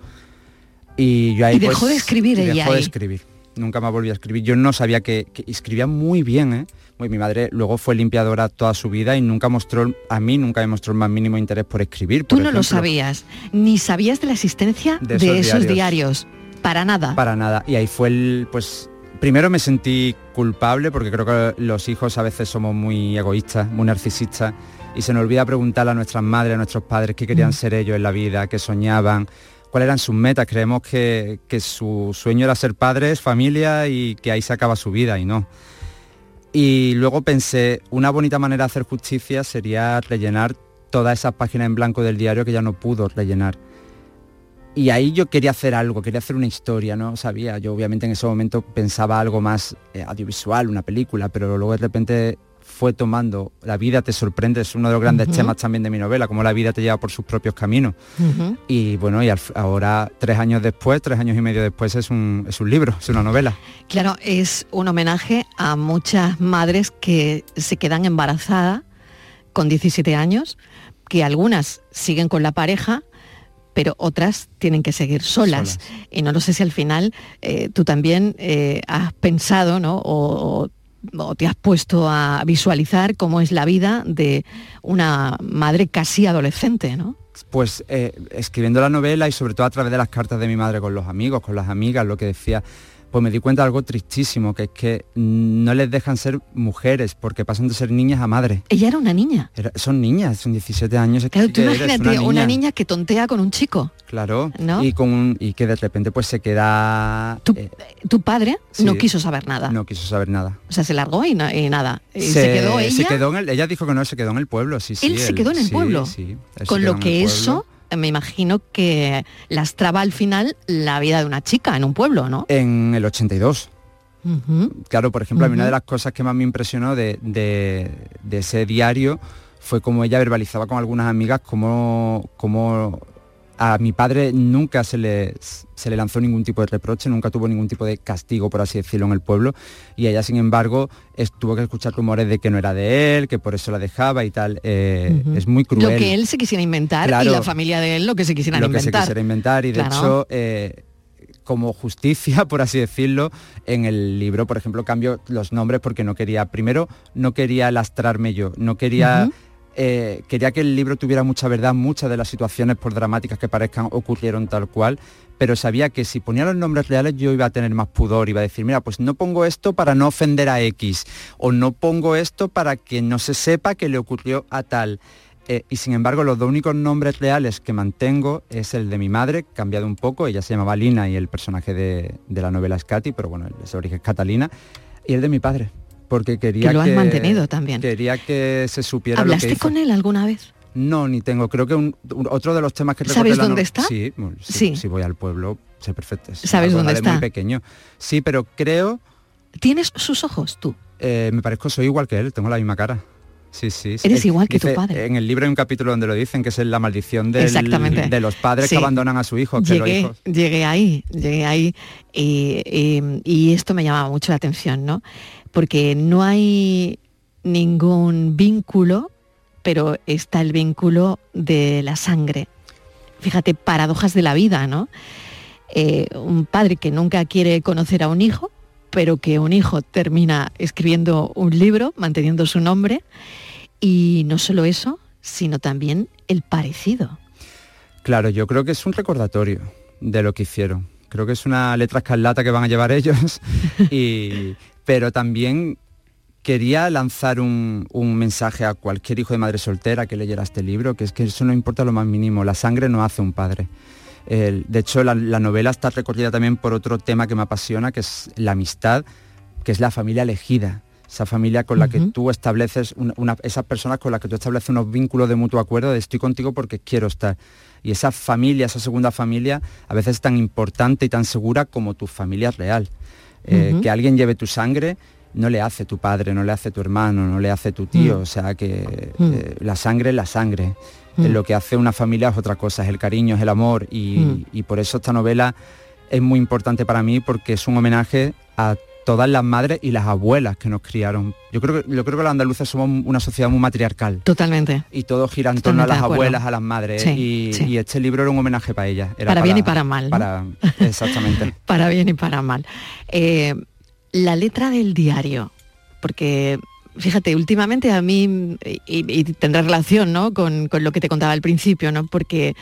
Y yo ahí
Y dejó
pues,
de escribir
y
ella
Dejó de escribir. Nunca más volví a escribir. Yo no sabía que, que escribía muy bien, ¿eh? Muy- mi madre luego fue limpiadora toda su vida y nunca mostró, a mí nunca me mostró el más mínimo interés por escribir.
Tú
por
no lo sabías, ni sabías de la existencia
De
de
esos diarios.
diarios. Para nada.
Para nada. Y ahí fue el, pues, primero me sentí culpable porque creo que los hijos a veces somos muy egoístas, muy narcisistas y se nos olvida preguntarle a nuestras madres, a nuestros padres qué querían
Mm.
ser ellos en la vida, qué soñaban, cuáles eran sus metas. Creemos que, que su sueño era ser padres, familia y que ahí se acaba su vida y no. Y luego pensé, una bonita manera de hacer justicia sería rellenar todas esas páginas en blanco del diario que ya no pudo rellenar. Y ahí yo quería hacer algo, quería hacer una historia, no sabía. Yo obviamente en ese momento pensaba algo más eh, audiovisual, una película, pero luego de repente fue tomando, la vida te sorprende, es uno de los grandes temas también de mi novela, cómo la vida te lleva por sus propios caminos. Y bueno, y al ahora, tres años después, tres años y medio después, es un, es un libro, es una novela.
Claro, es un homenaje a muchas madres que se quedan embarazadas con 17 años, que algunas siguen con la pareja, pero otras tienen que seguir solas. Y no lo sé si al final eh, tú también eh, has pensado, ¿no? O, o- o te has puesto a visualizar cómo es la vida de una madre casi adolescente, ¿no?
Pues eh, escribiendo la novela y sobre todo a través de las cartas de mi madre con los amigos, con las amigas, lo que decía, pues me di cuenta de algo tristísimo, que es que no les dejan ser mujeres porque pasan de ser niñas a madres.
Ella era una niña.
Era- son niñas, son 17 años. es
Claro, tú
eres
imagínate una niña. que tontea con un chico.
Claro,
¿No?
y, con un- y que de repente pues se queda... eh,
Tu padre no quiso saber nada.
no quiso saber nada.
O sea, se largó y, na- y nada. Y se, quedó ella
se quedó en el- ella dijo que no, se quedó en el pueblo, sí, sí.
Él se quedó en el
sí,
pueblo.
sí, él
con lo que eso eh, me imagino que lastraba al final la vida de una chica en un pueblo, ¿no?
En el 82.
Ujú.
Claro, por ejemplo, a mí una de las cosas que más me impresionó de, de- de ese diario fue como ella verbalizaba con algunas amigas como, como a mi padre nunca se le, se le lanzó ningún tipo de reproche, nunca tuvo ningún tipo de castigo, por así decirlo, en el pueblo. Y ella, sin embargo, tuvo que escuchar rumores de que no era de él, que por eso la dejaba y tal. Eh. Es muy cruel.
Lo que él se quisiera inventar
Claro.
y la familia de él lo que se quisieran
lo que
inventar.
se quisiera inventar y de
Claro.
hecho eh, como justicia por así decirlo en el libro por ejemplo cambio los nombres porque no quería primero no quería lastrarme yo no quería. Eh, quería que el libro tuviera mucha verdad muchas de las situaciones por dramáticas que parezcan ocurrieron tal cual pero sabía que si ponía los nombres reales yo iba a tener más pudor, iba a decir, mira, pues no pongo esto para no ofender a X, o no pongo esto para que no se sepa que le ocurrió a tal. Eh, y sin embargo, los dos únicos nombres reales que mantengo es el de mi madre, cambiado un poco, ella se llamaba Lina y el personaje de, de la novela es Katy, pero bueno, ese origen es Catalina. Y el de mi padre, porque quería
que... lo has
que-
mantenido también.
Quería que se supiera lo que
¿Hablaste
hizo.
con él alguna vez?
No, ni tengo. Creo que un- un- otro de los temas que
¿Sabes dónde
no-
está?
Sí, sí,
Sí.
Si voy al pueblo, sé perfecto.
¿Sabes dónde
de
está?
muy pequeño. Sí, pero creo,
¿Tienes sus ojos tú?
eh, me parezco, soy igual que él, tengo la misma cara. Sí, sí. sí.
Eres igual que tu padre.
En el libro hay un capítulo donde lo dicen, que es la maldición del- de los padres
Sí.
que abandonan a su hijo. Que los
Llegué,
hijos...
llegué ahí, llegué ahí y, y- y esto me llamaba mucho la atención, ¿no? Porque no hay ningún vínculo, pero está el vínculo de la sangre. Fíjate, paradojas de la vida, ¿no? Eh, un padre que nunca quiere conocer a un hijo, pero que un hijo termina escribiendo un libro, manteniendo su nombre, y no solo eso, sino también el parecido.
Claro, yo creo que es un recordatorio de lo que hicieron. Creo que es una letra escarlata que van a llevar ellos. y, pero también quería lanzar un, un mensaje a cualquier hijo de madre soltera que leyera este libro, que es que eso no importa lo más mínimo. La sangre no hace un padre. De hecho, la, la novela está recorrida también por otro tema que me apasiona, que es la amistad, que es la familia elegida. Esa familia con la que tú estableces, una, una- esas personas con las que tú estableces unos vínculos de mutuo acuerdo de estoy contigo porque quiero estar. Y esa familia, esa segunda familia, a veces es tan importante y tan segura como tu familia real. Eh. Que alguien lleve tu sangre no le hace tu padre, no le hace tu hermano, no le hace tu tío.
Mm.
O sea que
Mm.
eh, la sangre es la sangre.
Mm.
Eh, Lo que hace una familia es otra cosa, es el cariño, es el amor. Y,
Mm.
y por eso esta novela es muy importante para mí porque es un homenaje a todas las madres y las abuelas que nos criaron. Yo creo que, yo creo que los andaluces somos una sociedad muy matriarcal.
Totalmente.
Y todo gira en torno a las abuelas, a las madres.
Sí,
y,
sí.
y este libro era un homenaje para ellas. Era
Para bien y para mal, ¿no?
Para, exactamente.
para bien y para mal. Eh, la letra del diario, porque fíjate, últimamente a mí, y, y tendrá relación ¿no? con, con lo que te contaba al principio, ¿no? porque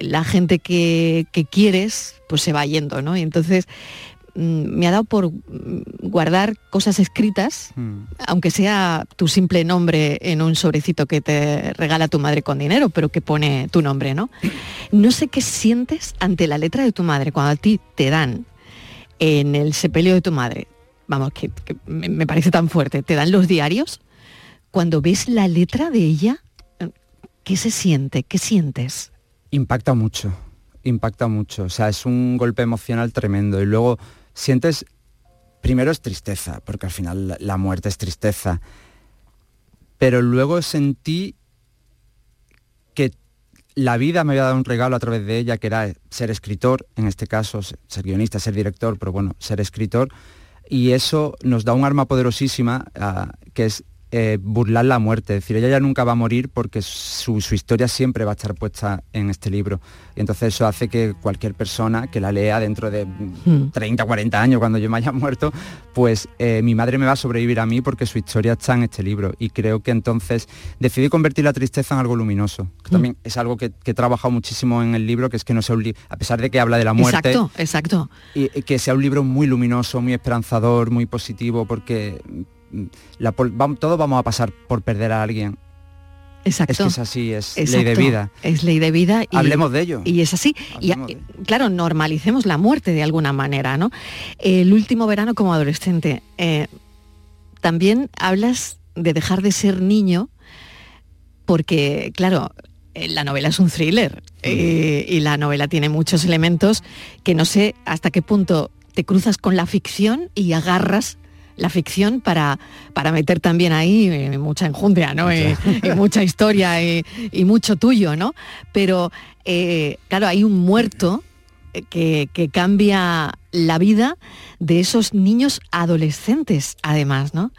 la gente que, que quieres, pues se va yendo, ¿no? Y entonces me ha dado por mm, guardar cosas escritas, aunque sea tu simple nombre en un sobrecito que te regala tu madre con dinero, pero que pone tu nombre, ¿no? No sé qué sientes ante la letra de tu madre cuando a ti te dan en el sepelio de tu madre, vamos, que, que me parece tan fuerte, te dan los diarios, cuando ves la letra de ella, ¿qué se siente? ¿Qué sientes?
Impacta mucho, impacta mucho. O sea, es un golpe emocional tremendo. Y luego sientes, primero es tristeza, porque al final la- muerte es tristeza. Pero luego sentí que la vida me había dado un regalo a través de ella, que era ser escritor, en este caso, se- ser guionista, ser director, pero bueno, ser escritor. Y eso nos da un arma poderosísima, ah, que es eh, burlar la muerte. Es decir, ella ya nunca va a morir porque su, su historia siempre va a estar puesta en este libro. Y entonces eso hace que cualquier persona que la lea dentro de
Hmm.
30, 40 años, cuando yo me haya muerto, pues eh, mi madre me va a sobrevivir a mí porque su historia está en este libro. Y creo que entonces decidí convertir la tristeza en algo luminoso. Que también es algo que, que he trabajado muchísimo en el libro, que es que no sea un libro, a pesar de que habla de la muerte,
Exacto, exacto.
y que sea un libro muy luminoso, muy esperanzador, muy positivo, porque la vam- todos vamos a pasar por perder a alguien.
Exacto.
Es que es así, es ley de vida.
Es ley de vida. Y,
Hablemos de ello.
Y es así. Y,
de
claro, normalicemos la muerte de alguna manera, ¿no? El último verano como adolescente. eh, también hablas de dejar de ser niño porque, claro, eh, la novela es un thriller eh, y la novela tiene muchos elementos que no sé hasta qué punto te cruzas con la ficción y agarras la ficción para, para meter también ahí eh, mucha enjundia, ¿no? Y, y mucha historia y, y mucho tuyo, ¿no? Pero, eh, claro, hay un muerto eh, que, que cambia la vida de esos niños adolescentes, además, ¿no?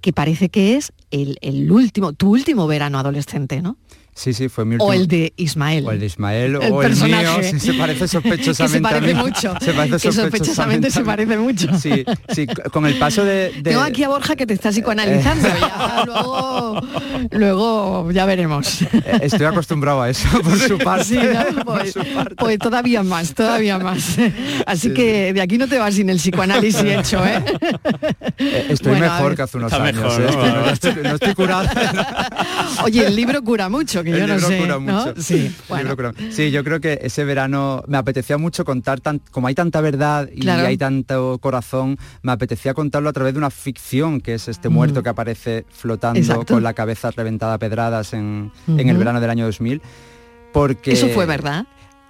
Que parece que es el, el último, tu último verano adolescente, ¿no?
Sí, sí, fue mi último.
O el de Ismael.
O el de Ismael,
El
o el mío,
personaje.
sí, se parece sospechosamente
Que se
a
parece
mí.
mucho.
Se parece
Que sospechosamente se parece mucho.
Sí, sí, con el paso de... de-
Tengo aquí a Borja que te está psicoanalizando.
Eh.
ya, luego, luego ya veremos.
Eh, Estoy acostumbrado a eso, por su parte.
Sí, ¿no? pues, pues todavía más, todavía más. Así
Sí,
que de aquí no te vas sin el psicoanálisis hecho, ¿eh?
Eh, Estoy
Bueno,
mejor que hace unos
Está
años.
mejor,
¿eh?
¿no?
Estoy- no estoy curado.
Oye, el libro cura mucho, que
El
yo no
libro
sé.
cura
¿no?
mucho.
Sí,
El
bueno.
libro cura- Sí, yo creo que ese verano me apetecía mucho contar, tan, como hay tanta verdad y
Claro.
hay tanto corazón, me apetecía contarlo a través de una ficción, que es este muerto que aparece flotando
Exacto.
con la cabeza reventada a pedradas en, en el verano del año 2000. Porque
Eso fue verdad.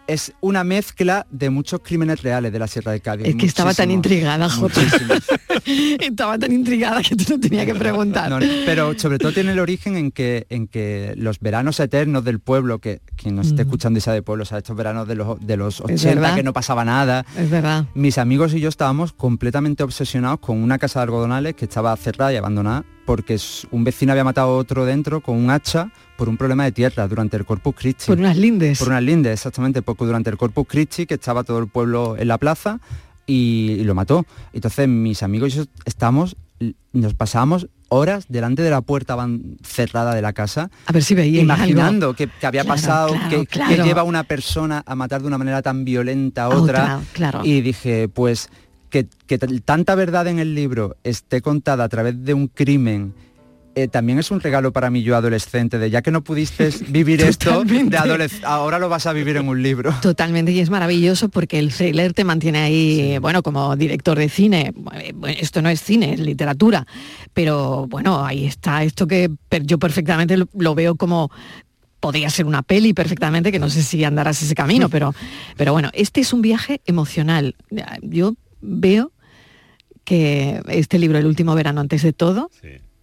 Es una mezcla de muchos crímenes reales de la Sierra de Cádiz.
Es que estaba tan intrigada, Jota. estaba tan intrigada que tú no tenía que preguntar.
No, pero sobre todo tiene el origen en que, en que los veranos eternos del pueblo, que quien nos esté escuchando y sea de pueblo, o sea, estos veranos de los, de los
Es
80
verdad.
que no pasaba nada,
Es verdad.
mis amigos y yo estábamos completamente obsesionados con una casa de algodonales que estaba cerrada y abandonada porque un vecino había matado a otro dentro con un hacha por un problema de tierra durante el Corpus Christi.
Por unas lindes.
Por unas lindes, exactamente, porque durante el Corpus Christi, que estaba todo el pueblo en la plaza, y, y lo mató. Entonces mis amigos y yo estamos, nos pasábamos horas delante de la puerta van- cerrada de la casa,
A ver si veíais
imaginando que, que había
Claro,
pasado,
claro,
que, lleva una persona a matar de una manera tan violenta a otra.
otra, claro.
Y dije, pues que, tanta verdad en el libro esté contada a través de un crimen. eh, también es un regalo para mí yo adolescente, de ya que no pudiste vivir esto, de
Totalmente.
adolesc- ahora lo vas a vivir en un libro.
Totalmente, y es maravilloso porque el thriller te mantiene ahí, bueno, como director de cine. Eh, Esto no es cine, es literatura. Pero bueno, ahí está esto que yo perfectamente lo, lo veo como podría ser una peli perfectamente, que no sé si andarás ese camino, pero, pero bueno, este es un viaje emocional. Yo veo que este libro, El último verano antes de todo,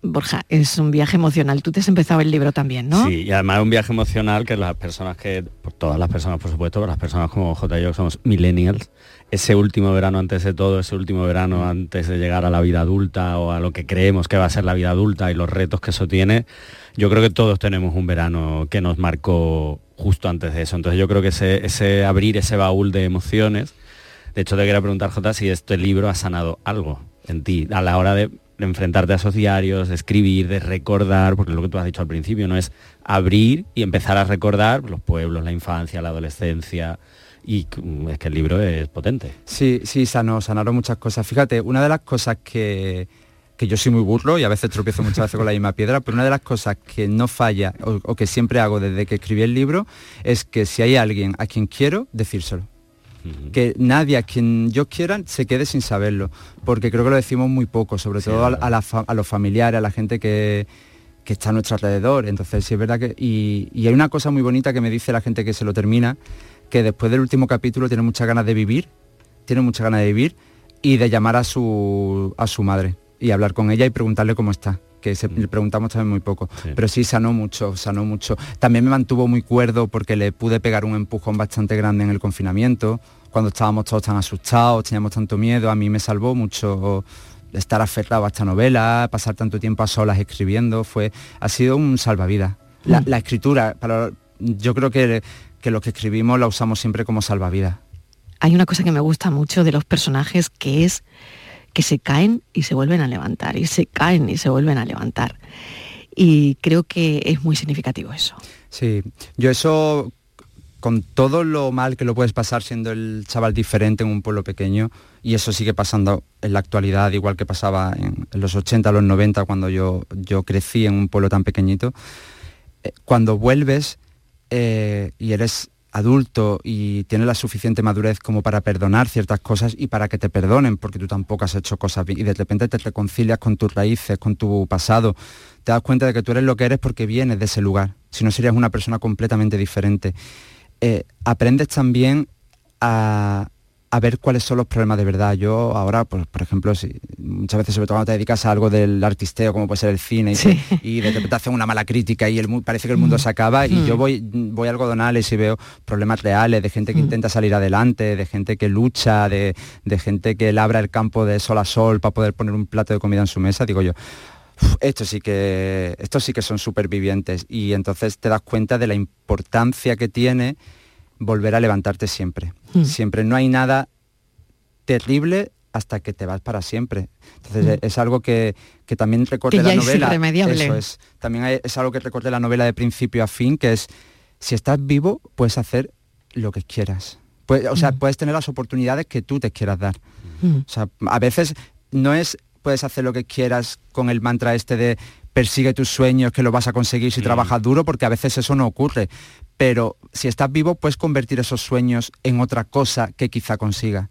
Borja, es un viaje emocional. Tú te has empezado el libro también, ¿no?
Sí, y además es un viaje emocional que las personas que, por todas las personas por supuesto, pero las personas como J y yo somos millennials, ese último verano antes de todo, ese último verano antes de llegar a la vida adulta o a lo que creemos que va a ser la vida adulta y los retos que eso tiene, yo creo que todos tenemos un verano que nos marcó justo antes de eso. Entonces yo creo que ese, ese abrir ese baúl de emociones, de hecho te quería preguntar, J, si este libro ha sanado algo en ti a la hora de enfrentarte a esos diarios, de escribir, de recordar, porque lo que tú has dicho al principio, no es abrir y empezar a recordar los pueblos, la infancia, la adolescencia, y es que el libro es potente.
Sí, sí, sanó, sanaron muchas cosas. Fíjate, una de las cosas que, que yo soy muy burro y a veces tropiezo muchas veces con la misma piedra, pero una de las cosas que no falla o, o que siempre hago desde que escribí el libro es que si hay alguien a quien quiero, decírselo. Que nadie a quien yo quiera se quede sin saberlo, porque creo que lo decimos muy poco, sobre todo a, a la fa- a los familiares, a la gente que, que está a nuestro alrededor. Entonces, sí es verdad que... Y, y hay una cosa muy bonita que me dice la gente que se lo termina, que después del último capítulo tiene muchas ganas de vivir, tiene muchas ganas de vivir y de llamar a su, a su madre y hablar con ella y preguntarle cómo está que se, le preguntamos también muy poco, pero sí sanó mucho, sanó mucho. También me mantuvo muy cuerdo porque le pude pegar un empujón bastante grande en el confinamiento, cuando estábamos todos tan asustados, teníamos tanto miedo, a mí me salvó mucho estar aferrado a esta novela, pasar tanto tiempo a solas escribiendo, fue, ha sido un salvavidas. La, la escritura, para, yo creo que, que lo que escribimos la usamos siempre como salvavidas.
Hay una cosa que me gusta mucho de los personajes que es que se caen y se vuelven a levantar, y se caen y se vuelven a levantar. Y creo que es muy significativo eso.
Sí, yo eso, con todo lo mal que lo puedes pasar siendo el chaval diferente en un pueblo pequeño, y eso sigue pasando en la actualidad, igual que pasaba en, los 80, los 90, cuando yo, yo crecí en un pueblo tan pequeñito, eh, cuando vuelves eh, y eres adulto y tienes la suficiente madurez como para perdonar ciertas cosas y para que te perdonen, porque tú tampoco has hecho cosas bien, y de repente te reconcilias con tus raíces, con tu pasado, te das cuenta de que tú eres lo que eres porque vienes de ese lugar, si no serías una persona completamente diferente. Eh, aprendes también a, a ver cuáles son los problemas de verdad. Yo ahora, pues, por ejemplo, si, muchas veces sobre todo cuando te dedicas a algo del artisteo, como puede ser el cine, y, te- y de repente hacen una mala crítica y el, parece que el mundo se acaba, y
Mm.
yo voy, voy a algodonales y veo problemas reales de gente que intenta salir adelante, de gente que lucha, de, de gente que labra el campo de sol a sol para poder poner un plato de comida en su mesa, digo yo. "Uf, Esto sí que, estos sí que son supervivientes y entonces te das cuenta de la importancia que tiene volver a levantarte siempre.
Mm.
Siempre no hay nada terrible hasta que te vas para siempre. Entonces
Mm.
es algo que, que también recorre
Que
la
ya es
novela.
irremediable.
Eso es. También hay- es algo que recorre la novela de principio a fin, que es si estás vivo, puedes hacer lo que quieras. Puedes- o sea, puedes tener las oportunidades que tú te quieras dar.
Mm.
O sea, a veces no es puedes hacer lo que quieras con el mantra este de persigue tus sueños, que lo vas a conseguir si trabajas duro, porque a veces eso no ocurre. Pero si estás vivo, puedes convertir esos sueños en otra cosa que quizá consiga.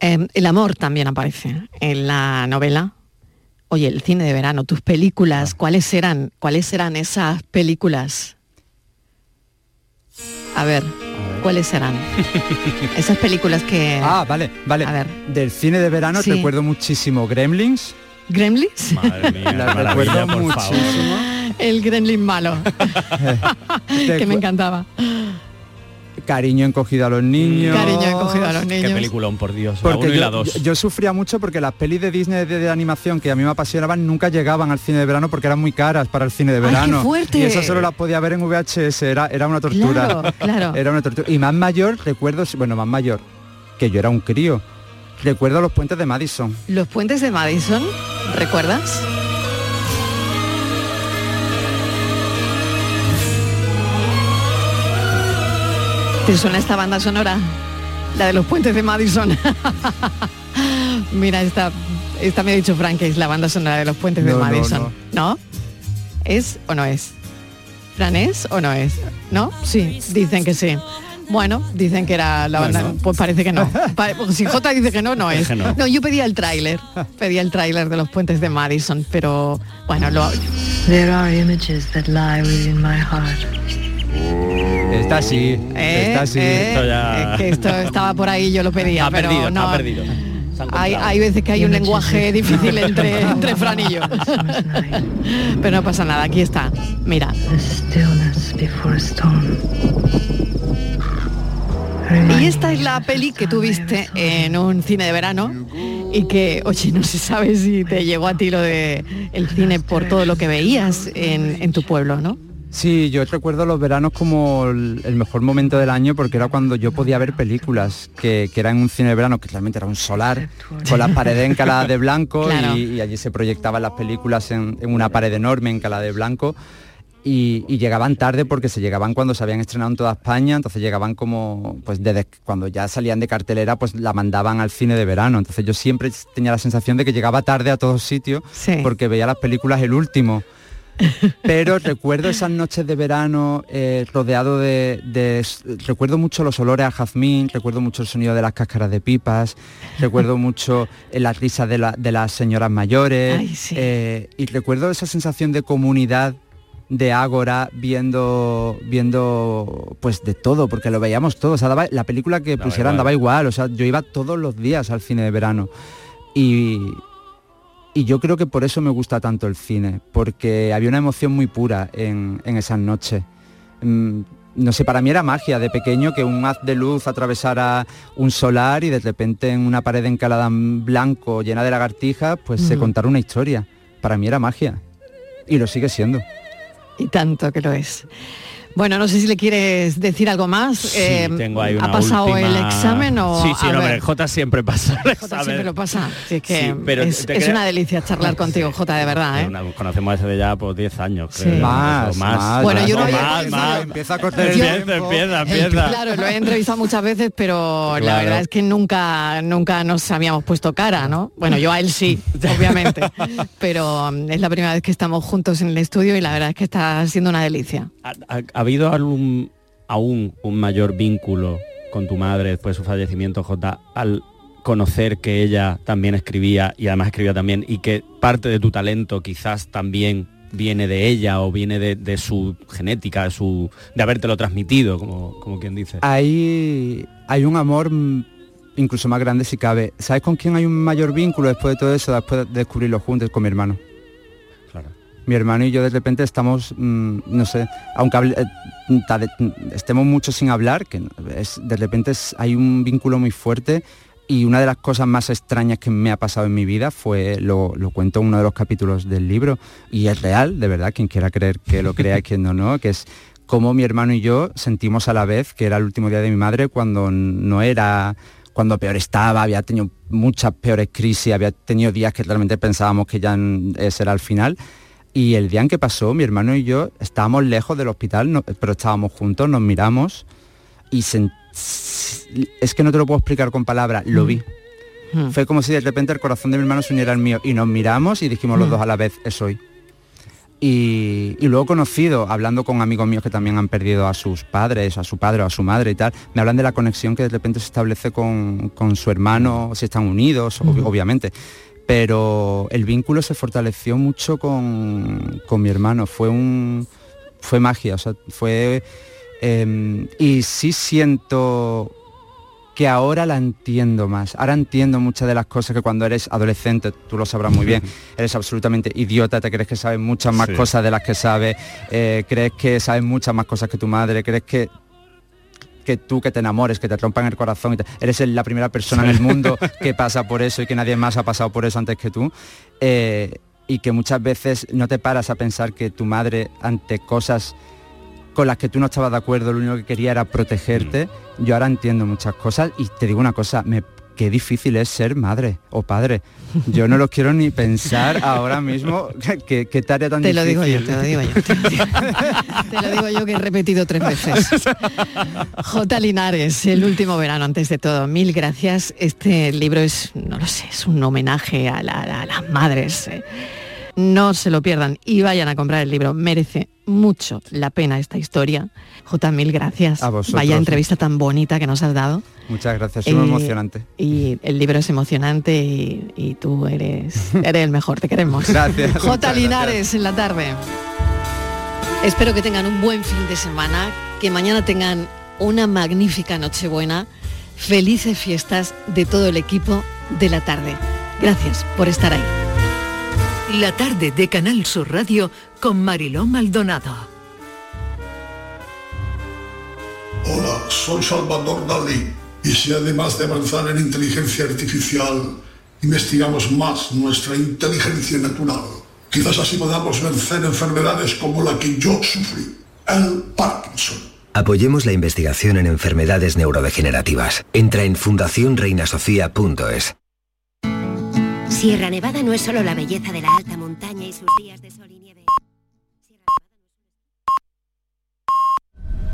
Eh, el amor también aparece en la novela. Oye, el cine de verano, tus películas, ¿cuáles eran? ¿Cuáles eran esas películas? A ver, ¿cuáles serán? Esas películas que...
Ah, vale, vale.
A ver.
Del cine de verano
Sí.
recuerdo muchísimo Gremlins.
¿Gremlins?
Madre mía,
La recuerdo
por
muchísimo.
El gremlin malo, que me encantaba.
Cariño encogido a los niños.
Cariño encogido a los
Qué
niños.
peliculón, por Dios. la
Porque
uno y
yo,
la dos.
yo- yo sufría mucho porque las pelis de Disney de, de animación que a mí me apasionaban nunca llegaban al cine de verano porque eran muy caras para el cine de
¡Ay, qué
verano.
fuerte!
Y eso solo las podía ver en VHS, era, era una tortura.
Claro, claro.
Era una tortura. Y más mayor, recuerdo, bueno, más mayor, que yo era un crío. Recuerdo los puentes de Madison.
Los puentes de Madison, ¿recuerdas? ¿Te suena esta banda sonora? La de los puentes de Madison. Mira, esta, esta me ha dicho Frank que es la banda sonora de los puentes de
No, no,
Madison. No, ¿Es o no es? ¿Fran es o no es? ¿No? Sí, dicen que sí. Bueno, dicen que era la banda,
Bueno.
pues parece que no. Porque si J dice que no, no es.
No.
No, yo pedía el tráiler, pedía el tráiler de los puentes de Madison, pero bueno, lo,
There are images that lie within my heart.
Está así,
Eh,
está así.
eh,
Esto ya-
es que esto estaba por ahí, yo lo pedía,
Ha
pero
perdido,
no.
ha perdido.
Hay, veces que hay un lenguaje difícil entre, entre Fran y yo. Pero no pasa nada, aquí está. Mira.
The stillness before a storm.
Y esta es la peli que tú viste en un cine de verano y que, oye, no se sabe si te llegó a ti lo de el cine por todo lo que veías en, en tu pueblo, ¿no?
Sí, yo recuerdo los veranos como el, mejor momento del año porque era cuando yo podía ver películas, que, que era en un cine de verano que realmente era un solar, con las paredes encaladas de blanco
Claro.
y, y allí se proyectaban las películas en, en una pared enorme encalada de blanco. Y, y llegaban tarde porque se llegaban cuando se habían estrenado en toda España, entonces llegaban como, pues desde cuando ya salían de cartelera, pues la mandaban al cine de verano. Entonces yo siempre tenía la sensación de que llegaba tarde a todos sitios
Sí.
porque veía las películas el último. Pero recuerdo esas noches de verano eh, rodeado de, de- Recuerdo mucho los olores a jazmín, recuerdo mucho el sonido de las cáscaras de pipas, recuerdo mucho eh, las risas de, la- de las señoras mayores
Ay, sí.
eh, y recuerdo esa sensación de comunidad de Ágora viendo viendo pues de todo porque lo veíamos todos. O sea, daba- la película que pusieran daba igual o sea yo iba todos los días al cine de verano. Y y yo creo que por eso me gusta tanto el cine, porque había una emoción muy pura en, en esas noches. Mm, No sé, para mí era magia de pequeño que un haz de luz atravesara un solar y de repente en una pared encalada en blanco llena de lagartijas, pues se contara una historia. Para mí era magia. Y lo sigue siendo.
Y tanto que lo es. Bueno, no sé si le quieres decir algo más.
Sí,
Eh,
tengo ahí una
¿Ha pasado
última-
el examen o...?
Sí, sí,
a
no,
ver,
J siempre pasa el
Jota
examen.
siempre lo pasa. Sí, es que
Sí, pero
es,
te
es
crea-
una delicia charlar contigo, Jota, de verdad, ¿eh?
Una- conocemos hace de ya por 10 años,
Sí.
creo.
Más,
o
más,
Bueno, yo no había
más, más.
Empieza a cortar el
Empieza,
tiempo.
empieza,
El-
empieza.
Claro, lo he entrevistado muchas veces, pero la verdad es que nunca, nunca nos habíamos puesto cara, ¿no? Bueno, yo a él sí, obviamente, pero mm, es la primera vez que estamos juntos en el estudio y la verdad es que está siendo una delicia.
¿Ha, ha- ha habido algún, aún un mayor vínculo con tu madre después de su fallecimiento, J, al conocer que ella también escribía y además escribía también y que parte de tu talento quizás también viene de ella o viene de, su genética, de, su, de habértelo transmitido, como, como quien dice?
Hay, hay un amor incluso más grande si cabe. ¿Sabes con quién hay un mayor vínculo después de todo eso, después de descubrirlo juntos? Con mi hermano. Mi hermano y yo de repente estamos, mm, no sé, aunque eh, estemos mucho sin hablar, que de repente hay un vínculo muy fuerte y una de las cosas más extrañas que me ha pasado en mi vida fue, lo, cuento en uno de los capítulos del libro, y es real, de verdad, quien quiera creer que lo crea y quien no, no, que es cómo mi hermano y yo sentimos a la vez que era el último día de mi madre cuando no era cuando peor estaba, había tenido muchas peores crisis, había tenido días que realmente pensábamos que ya ese era el final. Y el día en que pasó, mi hermano y yo estábamos lejos del hospital, no- pero estábamos juntos, nos miramos y sen- es que no te lo puedo explicar con palabras, lo vi.
Mm.
Fue como si de repente el corazón de mi hermano se uniera al mío y nos miramos y dijimos los
Mm.
dos a la vez, es hoy. Y, y, luego conocido, hablando con amigos míos que también han perdido a sus padres, a su padre o a su madre y tal, me hablan de la conexión que de repente se establece con, con su hermano, si están unidos, obviamente. Pero el vínculo se fortaleció mucho con, con mi hermano, fue un fue magia, o sea, fue eh, y sí siento que ahora la entiendo más. Ahora entiendo muchas de las cosas que cuando eres adolescente, tú lo sabrás muy bien, eres absolutamente idiota, te crees que sabes muchas más sí. cosas de las que sabes, eh, crees que sabes muchas más cosas que tu madre, crees que que tú que te enamores, que te rompan el corazón, y te, eres la primera persona en el mundo que pasa por eso y que nadie más ha pasado por eso antes que tú. Eh, y que muchas veces no te paras a pensar que tu madre ante cosas con las que tú no estabas de acuerdo, lo único que quería era protegerte. Mm. Yo ahora entiendo muchas cosas y te digo una cosa, me, qué difícil es ser madre o padre. Yo no lo quiero ni pensar ahora mismo. ¿Qué, qué tarea tan
te
difícil?
Lo digo yo, te lo digo yo. Te lo digo, te lo digo yo que he repetido tres veces. J. Linares, el último verano, antes de todo. Mil gracias. Este libro es, no lo sé, es un homenaje a, la, a las madres. Eh no se lo pierdan y vayan a comprar el libro. Merece mucho la pena esta historia. J, mil gracias.
A vosotros.
Vaya entrevista tan bonita que nos has dado.
Muchas gracias, es eh, emocionante.
Y el libro es emocionante y, y tú eres, eres el mejor, te queremos.
Gracias.
J. Linares gracias. en la tarde. Espero que tengan un buen fin de semana, que mañana tengan una magnífica Nochebuena. Felices fiestas de todo el equipo de la tarde. Gracias por estar ahí.
La tarde de Canal Sur Radio con Mariló Maldonado.
Hola, soy Salvador Dalí y si además de avanzar en inteligencia artificial, investigamos más nuestra inteligencia natural, quizás así podamos vencer enfermedades como la que yo sufrí, el Parkinson.
Apoyemos la investigación en enfermedades neurodegenerativas. Entra en fundacionreinasofía.es.
Sierra Nevada no es solo la belleza de la alta montaña y sus días de sol.